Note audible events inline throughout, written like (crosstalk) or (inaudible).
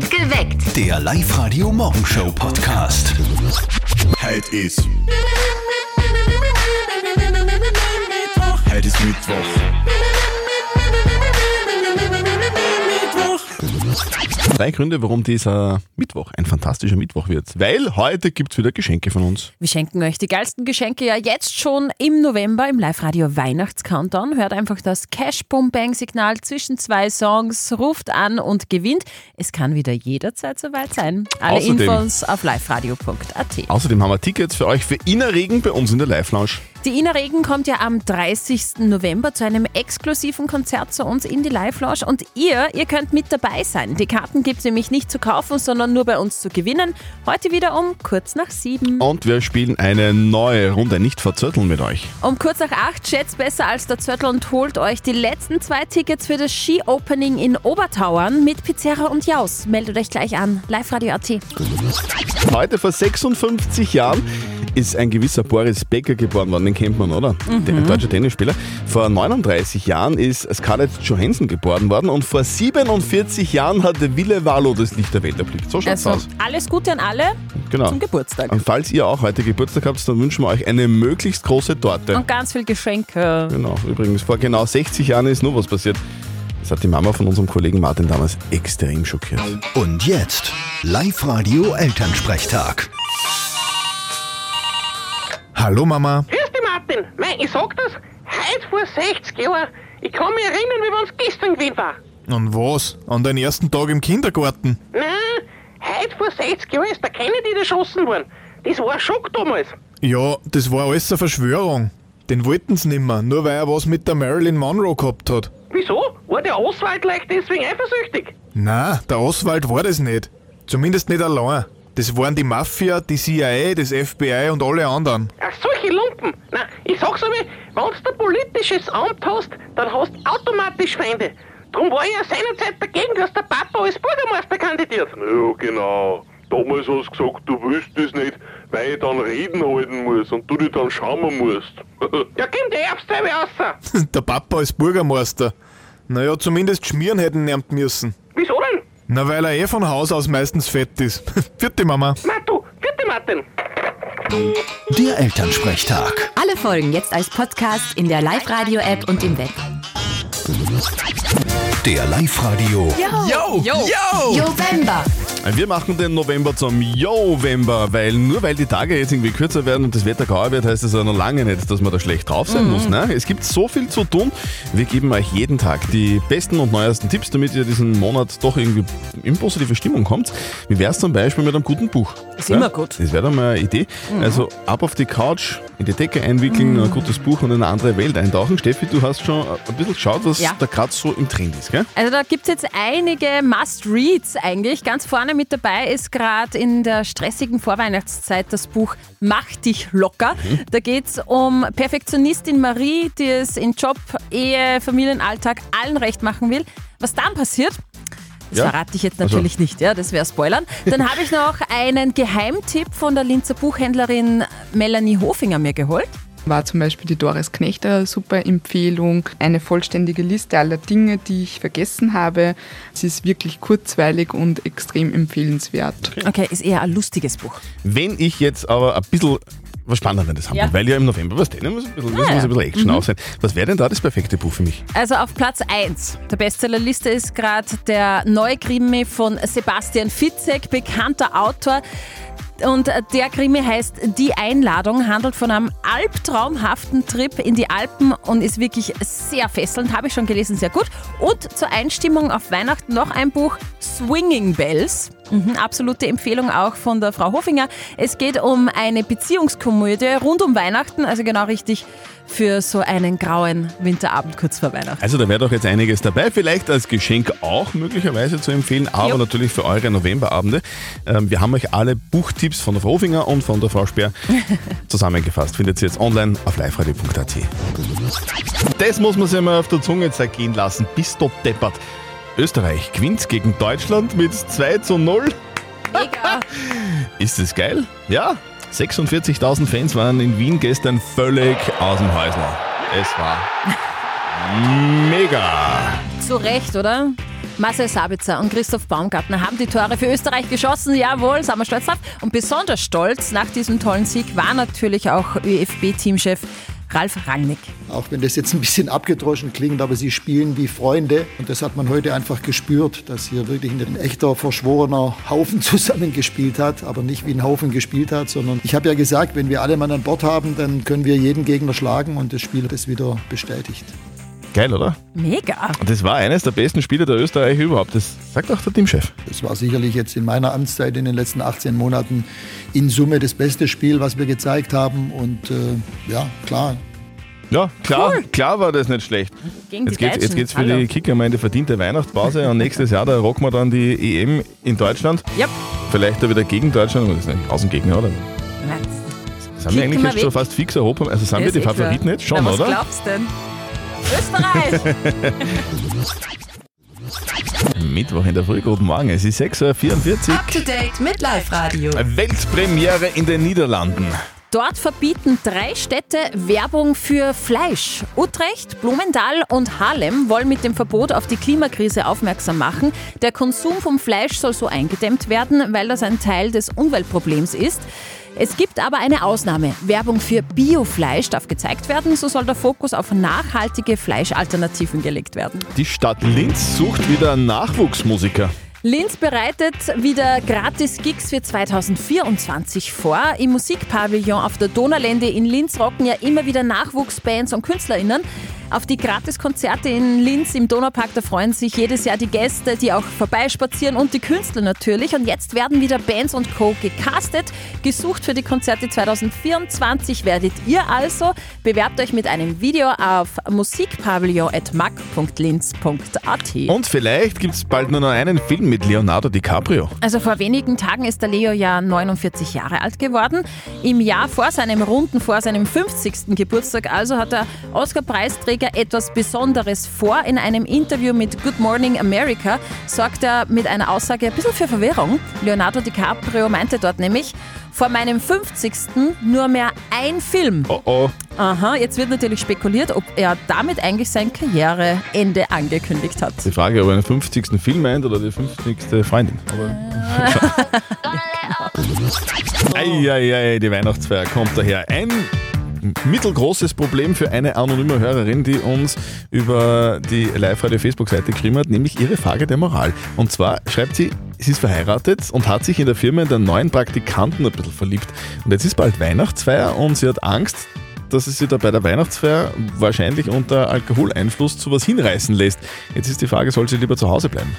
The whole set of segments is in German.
Geweckt. Der Live-Radio-Morgenshow-Podcast. Heute ist. Heute ist Mittwoch. Drei Gründe, warum dieser Mittwoch ein fantastischer Mittwoch wird. Weil heute gibt's wieder Geschenke von uns. Wir schenken euch die geilsten Geschenke ja jetzt schon im November im Live-Radio Weihnachts-Countdown. Hört einfach das Cash-Boom-Bang-Signal zwischen zwei Songs, ruft an und gewinnt. Es kann wieder jederzeit soweit sein. Alle Außerdem- Infos auf liveradio.at. Außerdem haben wir Tickets für euch für Innerregen bei uns in der Live-Lounge. Die Ina Regen kommt ja am 30. November zu einem exklusiven Konzert zu uns in die Live-Lounge und ihr, ihr könnt mit dabei sein. Die Karten gibt es nämlich nicht zu kaufen, sondern nur bei uns zu gewinnen. Heute wieder um kurz nach sieben. Und wir spielen eine neue Runde, nicht verzötteln mit euch. Um kurz nach acht schätzt besser als der Zöttl und holt euch die letzten zwei Tickets für das Ski-Opening in Obertauern mit Pizzeria und Jaus. Meldet euch gleich an. Live-Radio.at. Heute vor 56 Jahren ist ein gewisser Boris Becker geboren worden, den kennt man, oder? Der deutsche Tennisspieler. Vor 39 Jahren ist Scarlett Johansson geboren worden und vor 47 Jahren hat der Wille Wallo das Licht der Welt erblickt. So schaut's Also aus. alles Gute an alle Genau. zum Geburtstag. Und falls ihr auch heute Geburtstag habt, dann wünschen wir euch eine möglichst große Torte. Und ganz viel Geschenke. Genau, übrigens, vor genau 60 Jahren ist nur was passiert. Das hat die Mama von unserem Kollegen Martin damals extrem schockiert. Und jetzt Live-Radio-Elternsprechtag. Hallo Mama. Grüß dich, Martin. Nein, ich sag das, heute vor 60 Jahren. Ich kann mich erinnern, wie wenn's gestern gewesen war. An was? An deinen ersten Tag im Kindergarten? Nein, heute vor 60 Jahren ist der Kennedy erschossen worden. Das war ein Schock damals. Ja, das war alles eine Verschwörung. Den wollten sie nimmer, nur weil er was mit der Marilyn Monroe gehabt hat. Wieso? War der Oswald leicht deswegen eifersüchtig? Na, der Oswald war das nicht. Zumindest nicht allein. Das waren die Mafia, die CIA, das FBI und alle anderen. Ach, solche Lumpen. Na, ich sag's aber, wenn du ein politisches Amt hast, dann hast du automatisch Feinde. Drum war ich ja seinerzeit dagegen, dass der Papa als Bürgermeister kandidiert. Ja, genau. Damals hast du gesagt, du willst das nicht, weil ich dann Reden halten muss und du dich dann schauen musst. (laughs) Ja, komm, der Erbstreibe raus. (laughs) Der Papa als Bürgermeister. Naja, zumindest schmieren hätten nervt müssen. Na, weil er eh von Haus aus meistens fett ist. (laughs) Vierte Mama. Na du, bitte Martin. Der Elternsprechtag. Alle Folgen jetzt als Podcast in der Live-Radio-App und im Web. Der Live-Radio. Yo! Yo! November. Wir machen den November zum November, weil nur weil die Tage jetzt irgendwie kürzer werden und das Wetter grauer wird, heißt das ja noch lange nicht, dass man da schlecht drauf sein muss. Ne? Es gibt so viel zu tun. Wir geben euch jeden Tag die besten und neuesten Tipps, damit ihr diesen Monat doch irgendwie in positive Stimmung kommt. Wie wär's zum Beispiel mit einem guten Buch? Ist immer gut. Das wäre doch mal eine Idee. Also ab auf die Couch, in die Decke einwickeln, ein gutes Buch und in eine andere Welt eintauchen. Steffi, du hast schon ein bisschen geschaut, was Ja. da gerade so im Trend ist, gell? Also da gibt es jetzt einige Must-Reads eigentlich. Ganz vorne mit dabei ist gerade in der stressigen Vorweihnachtszeit das Buch Mach dich locker. Da geht es um Perfektionistin Marie, die es in Job, Ehe, Familienalltag allen recht machen will. Was dann passiert, das Ja. verrate ich jetzt Also- natürlich nicht, ja, das wäre Spoilern. Dann habe ich noch einen Geheimtipp von der Linzer Buchhändlerin Melanie Hofinger mir geholt. War zum Beispiel die Doris Knecht eine super Empfehlung. Eine vollständige Liste aller Dinge, die ich vergessen habe. Es ist wirklich kurzweilig und extrem empfehlenswert. Okay, ist eher ein lustiges Buch. Wenn ich jetzt aber ein bisschen was Spannendes haben Ja. will, weil ja im November, was denn, muss ein bisschen, muss ja. ein bisschen Action auf sein. Was wäre denn da das perfekte Buch für mich? Also auf Platz 1 der Bestsellerliste ist gerade der neue Krimi von Sebastian Fitzek, bekannter Autor. Und der Krimi heißt Die Einladung, handelt von einem albtraumhaften Trip in die Alpen und ist wirklich sehr fesselnd, habe ich schon gelesen, sehr gut. Und zur Einstimmung auf Weihnachten noch ein Buch, Swinging Bells. Mhm, absolute Empfehlung auch von der Frau Hofinger. Es geht um eine Beziehungskomödie rund um Weihnachten, also genau richtig für so einen grauen Winterabend kurz vor Weihnachten. Also da wäre doch jetzt einiges dabei, vielleicht als Geschenk auch möglicherweise zu empfehlen, aber Jo. natürlich für eure Novemberabende. Ähm, wir haben euch alle Buchtipps von der Frau Hofinger und von der Frau Speer (laughs) zusammengefasst. Findet ihr jetzt online auf liveradio.at. Das muss man sich mal auf der Zunge zergehen lassen. Bist du deppert. Österreich gewinnt gegen Deutschland mit 2 zu 0. Mega. (laughs) Ist das geil? Ja. 46.000 Fans waren in Wien gestern völlig aus dem Häusl. Es war mega. Zu Recht, oder? Marcel Sabitzer und Christoph Baumgartner haben die Tore für Österreich geschossen. Jawohl, sind wir stolz drauf. Und besonders stolz nach diesem tollen Sieg war natürlich auch ÖFB-Teamchef Ralf Rangnick. Auch wenn das jetzt ein bisschen abgedroschen klingt, aber sie spielen wie Freunde. Und das hat man heute einfach gespürt, dass hier wirklich ein echter verschworener Haufen (laughs) zusammengespielt hat, aber nicht wie ein Haufen gespielt hat, sondern ich habe ja gesagt, wenn wir alle Mann an Bord haben, dann können wir jeden Gegner schlagen und das Spiel hat es wieder bestätigt. Geil, oder? Mega. Und das war eines der besten Spiele der Österreich überhaupt. Das sagt auch der Teamchef. Das war sicherlich jetzt in meiner Amtszeit in den letzten 18 Monaten in Summe das beste Spiel, was wir gezeigt haben. Und äh, ja, klar, Ja, klar, klar war das nicht schlecht. Gegen Jetzt die Deutschen. geht's für Hallo. die Kicker mal in die verdiente Weihnachtspause und nächstes Jahr, da rocken wir dann die EM in Deutschland. Yep. Vielleicht da wieder gegen Deutschland, aber das ist eigentlich Außengegner, oder? Nein. Sind wir eigentlich wir jetzt schon fast fix Europa? Also sind wir Das die ist eh Favoriten klar. jetzt schon, Na, was oder? glaubst du denn? Österreich! Mittwoch in der Früh, guten Morgen. Es ist 6.44 Uhr. Up to date mit Live Radio. Weltpremiere in den Niederlanden. Dort verbieten drei Städte Werbung für Fleisch. Utrecht, Blumenthal und Haarlem wollen mit dem Verbot auf die Klimakrise aufmerksam machen. Der Konsum vom Fleisch soll so eingedämmt werden, weil das ein Teil des Umweltproblems ist. Es gibt aber eine Ausnahme. Werbung für Biofleisch darf gezeigt werden, so soll der Fokus auf nachhaltige Fleischalternativen gelegt werden. Die Stadt Linz sucht wieder Nachwuchsmusiker. Linz bereitet wieder Gratis-Gigs für 2024 vor. Im Musikpavillon auf der Donaulände in Linz rocken ja immer wieder Nachwuchsbands und KünstlerInnen. Auf die Gratiskonzerte in Linz im Donaupark, da freuen sich jedes Jahr die Gäste, die auch vorbeispazieren und die Künstler natürlich. Und jetzt werden wieder Bands und Co. gecastet. Gesucht für die Konzerte 2024 werdet ihr also. Bewerbt euch mit einem Video auf musikpavillon.mac.linz.at. Und vielleicht gibt es bald nur noch einen Film mit Leonardo DiCaprio. Also vor wenigen Tagen ist der Leo ja 49 Jahre alt geworden. Im Jahr vor seinem runden, vor seinem 50. Geburtstag also hat der Oscar-Preisträger etwas Besonderes vor. In einem Interview mit Good Morning America sorgt er mit einer Aussage ein bisschen für Verwirrung. Leonardo DiCaprio meinte dort nämlich, vor meinem 50. nur mehr ein Film. Oh oh. Aha, jetzt wird natürlich spekuliert, ob er damit eigentlich sein Karriereende angekündigt hat. Die Frage, ob er den 50. Film meint oder die 50. Freundin. Aber (laughs) Eieiei, die Weihnachtsfeier kommt daher. Ein mittelgroßes Problem für eine anonyme Hörerin, die uns über die Live-Radio-Facebook-Seite geschrieben hat, nämlich ihre Frage der Moral. Und zwar schreibt sie, sie ist verheiratet und hat sich in der Firma in den neuen Praktikanten ein bisschen verliebt. Und jetzt ist bald Weihnachtsfeier und sie hat Angst, dass sie da bei der Weihnachtsfeier wahrscheinlich unter Alkoholeinfluss zu was hinreißen lässt. Jetzt ist die Frage, soll sie lieber zu Hause bleiben?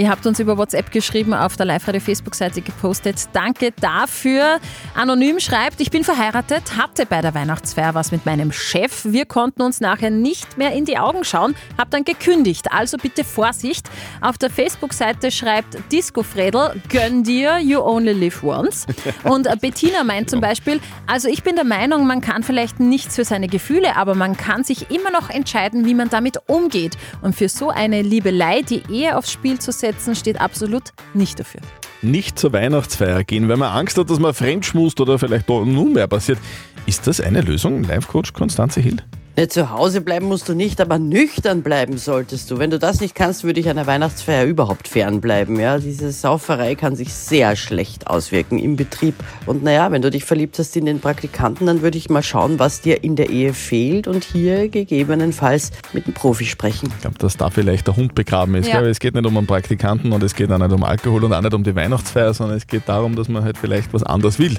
Ihr habt uns über WhatsApp geschrieben, auf der Live-Radio-Facebook-Seite gepostet. Danke dafür. Anonym schreibt, ich bin verheiratet, hatte bei der Weihnachtsfeier was mit meinem Chef. Wir konnten uns nachher nicht mehr in die Augen schauen, hab dann gekündigt. Also bitte Vorsicht. Auf der Facebook-Seite schreibt Disco Fredel, gönn dir, you only live once. (laughs) Und Bettina meint zum Beispiel, also ich bin der Meinung, man kann vielleicht nichts für seine Gefühle, aber man kann sich immer noch entscheiden, wie man damit umgeht. Und für so eine Liebelei, die Ehe aufs Spiel zu setzen, steht absolut nicht dafür. Nicht zur Weihnachtsfeier gehen, weil man Angst hat, dass man fremdschmust oder vielleicht da nun mehr passiert. Ist das eine Lösung, Live-Coach Konstanze Hild? Ja, zu Hause bleiben musst du nicht, aber nüchtern bleiben solltest du. Wenn du das nicht kannst, würde ich einer Weihnachtsfeier überhaupt fernbleiben. Ja, diese Sauferei kann sich sehr schlecht auswirken im Betrieb. Und naja, wenn du dich verliebt hast in den Praktikanten, dann würde ich mal schauen, was dir in der Ehe fehlt und hier gegebenenfalls mit einem Profi sprechen. Ich glaube, dass da vielleicht der Hund begraben ist. Ja. Gell? Es geht nicht um einen Praktikanten und es geht auch nicht um Alkohol und auch nicht um die Weihnachtsfeier, sondern es geht darum, dass man halt vielleicht was anderes will.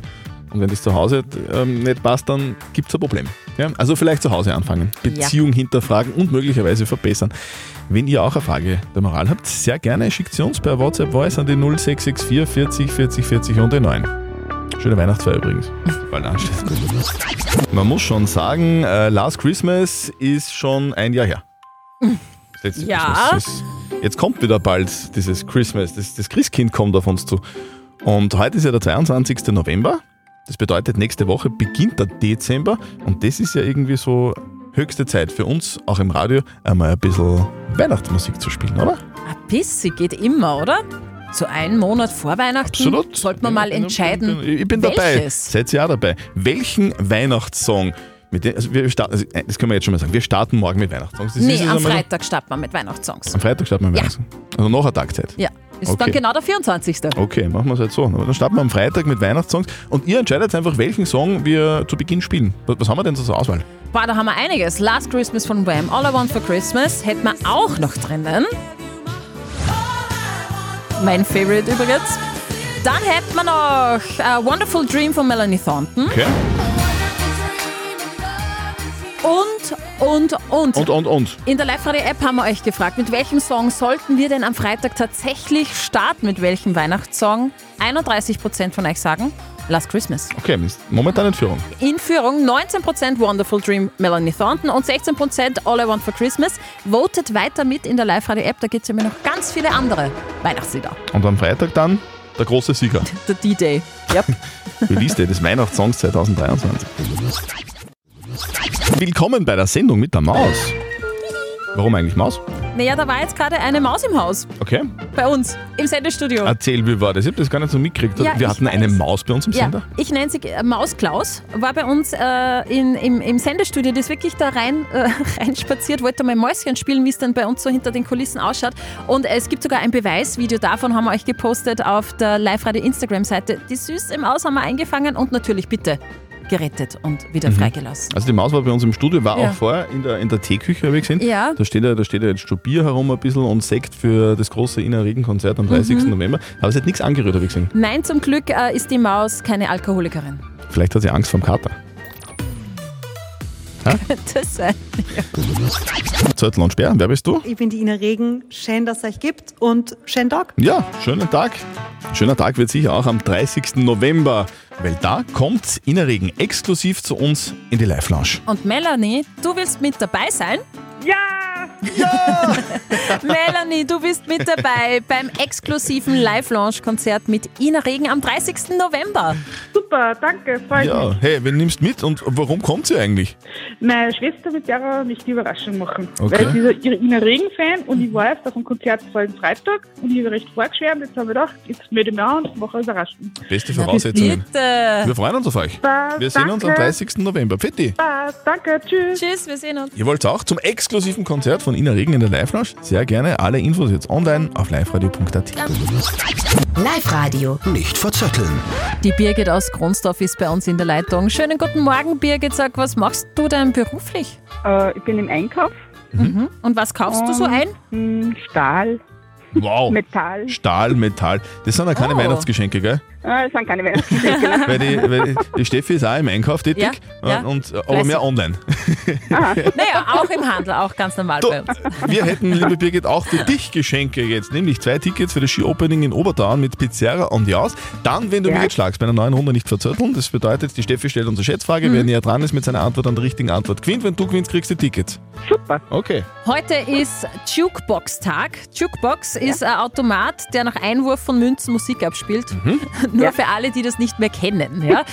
Und wenn das zu Hause ähm, nicht passt, dann gibt es ein Problem. Ja? Also vielleicht zu Hause anfangen, Beziehung hinterfragen und möglicherweise verbessern. Wenn ihr auch eine Frage der Moral habt, sehr gerne schickt sie uns per WhatsApp Voice an die 0664 40 40 40 und die 9. Schöne Weihnachtsfeier übrigens. Bald ansteht. Man muss schon sagen, äh, Last Christmas ist schon ein Jahr her. Letzte Ja. Ist, jetzt kommt wieder bald dieses Christmas, das, das Christkind kommt auf uns zu. Und heute ist ja der 22. November. Das bedeutet, nächste Woche beginnt der Dezember. Und das ist ja irgendwie so höchste Zeit für uns, auch im Radio, einmal ein bisschen Weihnachtsmusik zu spielen, oder? Ein bisschen geht immer, oder? So einen Monat vor Weihnachten Absolut. sollte man mal entscheiden, Ich bin dabei. welches. Seid ihr auch dabei? Welchen Weihnachtssong Mit den, also wir starten, also äh, das können wir jetzt schon mal sagen. Wir starten morgen mit Weihnachtssongs. Das nee, am Freitag starten wir mit Weihnachtssongs. Am Freitag starten wir mit Ja. Weihnachtssongs. Also noch eine Tagzeit. Ja, ist Okay. dann genau der 24. Okay, machen wir es halt so. Dann starten wir am Freitag mit Weihnachtssongs und ihr entscheidet einfach, welchen Song wir zu Beginn spielen. Was, haben wir denn so zur Auswahl? Boah, da haben wir einiges. Last Christmas von Wham, All I Want for Christmas hätten wir auch noch drinnen. Mein Favorite übrigens. Dann hätten wir noch äh, Wonderful Dream von Melanie Thornton. Okay. Und, und, und. Und, und, und. In der Live-Radio-App haben wir euch gefragt, mit welchem Song sollten wir denn am Freitag tatsächlich starten? Mit welchem Weihnachtssong? 31% von euch sagen Last Christmas. Okay, momentan in Führung. In Führung 19% Wonderful Dream Melanie Thornton und 16% All I Want for Christmas. Votet weiter mit in der Live-Radio-App, da gibt es nämlich noch ganz viele andere Weihnachtslieder. Und am Freitag dann der große Sieger. (laughs) Der D-Day. Yep. (laughs) Release Day des Weihnachtssongs 2023. Willkommen bei der Sendung mit der Maus. Warum eigentlich Maus? naja, da war jetzt gerade eine Maus im Haus. Okay. Bei uns im Sendestudio. Erzähl, wie war das? Ich habe das gar nicht so mitgekriegt. Ja, wir hatten eine weiß. Maus bei uns im Ja, Sender. ich nenne sie äh, Maus Klaus, war bei uns äh, in, im, im Sendestudio, die ist wirklich da rein, (laughs) äh, reinspaziert, wollte mal Mäuschen spielen, wie es dann bei uns so hinter den Kulissen ausschaut. Und es gibt sogar ein Beweisvideo davon, haben wir euch gepostet auf der Live-Radio Instagram-Seite. Die Süß im Aus haben wir eingefangen und natürlich bitte gerettet und wieder freigelassen. Also die Maus war bei uns im Studio, war Ja. auch vorher in der, in der Teeküche, habe ich gesehen. Ja. Da steht ja, da steht ja jetzt schon Bier herum ein bisschen und Sekt für das große Inner Regen-Konzert am 30. Mhm. November. Aber sie hat nichts angerührt, habe ich gesehen. Nein, zum Glück äh, ist die Maus keine Alkoholikerin. Vielleicht hat sie Angst vom Kater. Das sein. Zettel und Sperr, wer bist du? Ich bin die Ina Regen. Schön, dass es euch gibt und schönen Tag. Ja, schönen Tag. Schöner Tag wird sicher auch am 30. November, weil da kommt Innerregen exklusiv zu uns in die Live-Lounge. Und Melanie, du willst mit dabei sein? Ja! (laughs) Melanie, du bist mit dabei beim exklusiven Live-Launch-Konzert mit Ina Regen am 30. November. Super, danke, freut Ja, mich. hey, wen nimmst mit und warum kommt sie eigentlich? Meine Schwester wird der mich die Überraschung machen. Okay. Weil sie ist ihre Ina Regen-Fan und ich war jetzt auf dem Konzert vorigen Freitag und ich habe recht vorgeschwärmt. Jetzt habe ich gedacht, jetzt melde ich mich an und mache eine Überraschung. Beste Voraussetzungen. Bitte. Wir freuen uns auf euch. Passt, Wir sehen uns am danke. 30. November. Fitti. Passt, danke, tschüss. Tschüss, wir sehen uns. Ihr wollt auch zum exklusiven Konzert von Ina Regen in der Live-Lounge? Sehr gerne. Alle Infos jetzt online auf liveradio.at. Live-Radio. Nicht verzetteln. Die Birgit aus Kronsdorf ist bei uns in der Leitung. Schönen guten Morgen, Birgit. Sag, was machst du denn beruflich? Äh, ich bin im Einkauf. Mhm. Und was kaufst du so ein? Mm, Stahl, Wow. Metall. Stahl, Metall. Das sind ja keine Oh. Weihnachtsgeschenke, gell? Äh, das sind keine Weihnachtsgeschenke. ne? Weil die, weil die, Steffi ist auch im Einkauf tätig, Ja, ja. Und, aber Fleißig. mehr online. (laughs) Naja, auch im Handel, auch ganz normal Du, bei uns. wir hätten, liebe Birgit, auch für dich Geschenke jetzt, nämlich zwei Tickets für das Ski-Opening in Obertauern mit Pizzeria und Jaus. Dann, wenn du Ja. mich jetzt schlagst, bei einer neuen Runde nicht verzötteln. Das bedeutet, die Steffi stellt unsere Schätzfrage, Mhm. wer näher dran ist mit seiner Antwort an der richtigen Antwort gewinnt. Wenn du gewinnst, kriegst du die Tickets. Super. Okay. Heute ist Jukebox-Tag. Jukebox ist ein Automat, der nach Einwurf von Münzen Musik abspielt. Mhm. (laughs) Nur für alle, die das nicht mehr kennen. Ja?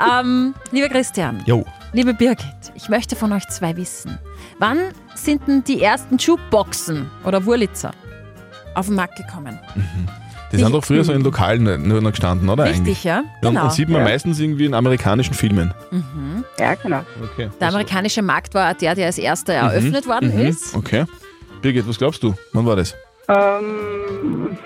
(laughs) ähm, lieber Christian, Jo. liebe Birgit, ich möchte von euch zwei wissen. Wann sind denn die ersten Jukeboxen oder Wurlitzer auf den Markt gekommen? Die sind doch früher so in Lokalen nur noch gestanden, oder? Richtig, eigentlich? ja? Und, Genau. und sieht man Ja. meistens irgendwie in amerikanischen Filmen. Mhm. Ja, genau. Okay. Der amerikanische Markt war der, der als erster eröffnet worden Mhm. ist. Okay. Birgit, was glaubst du? Wann war das? Ähm,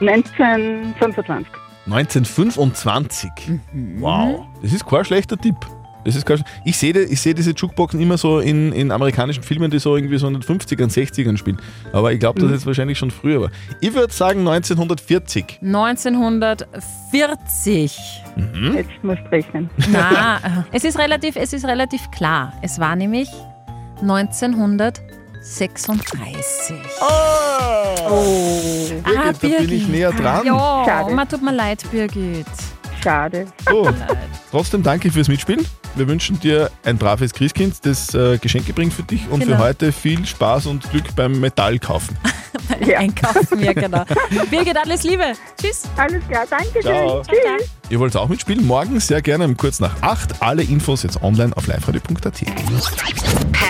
1925. 1925. Mhm. Wow. Das ist kein schlechter Tipp. Das ist kein, ich sehe ich seh diese Jukeboxen immer so in, in amerikanischen Filmen, die so irgendwie so in den 50ern, 60ern spielen. Aber ich glaube, Mhm. dass es wahrscheinlich schon früher war. Ich würde sagen 1940. 1940. Mhm. Jetzt musst du rechnen. Na, (laughs) es ist relativ, es ist relativ klar. Es war nämlich 1936. Oh! Birgit, da bin ich näher dran. Ja, Schade. man tut mir leid, Birgit. Schade. So, trotzdem danke fürs Mitspielen. Wir wünschen dir ein braves Christkind, das äh, Geschenke bringt für dich und Genau. für heute viel Spaß und Glück beim Metallkaufen. (laughs) Einkaufen, ja genau. Birgit, alles Liebe. Tschüss. Alles klar, danke Ciao. schön. Tschüss. Ihr wollt auch mitspielen? Morgen sehr gerne um kurz nach 8. Alle Infos jetzt online auf liveradio.at.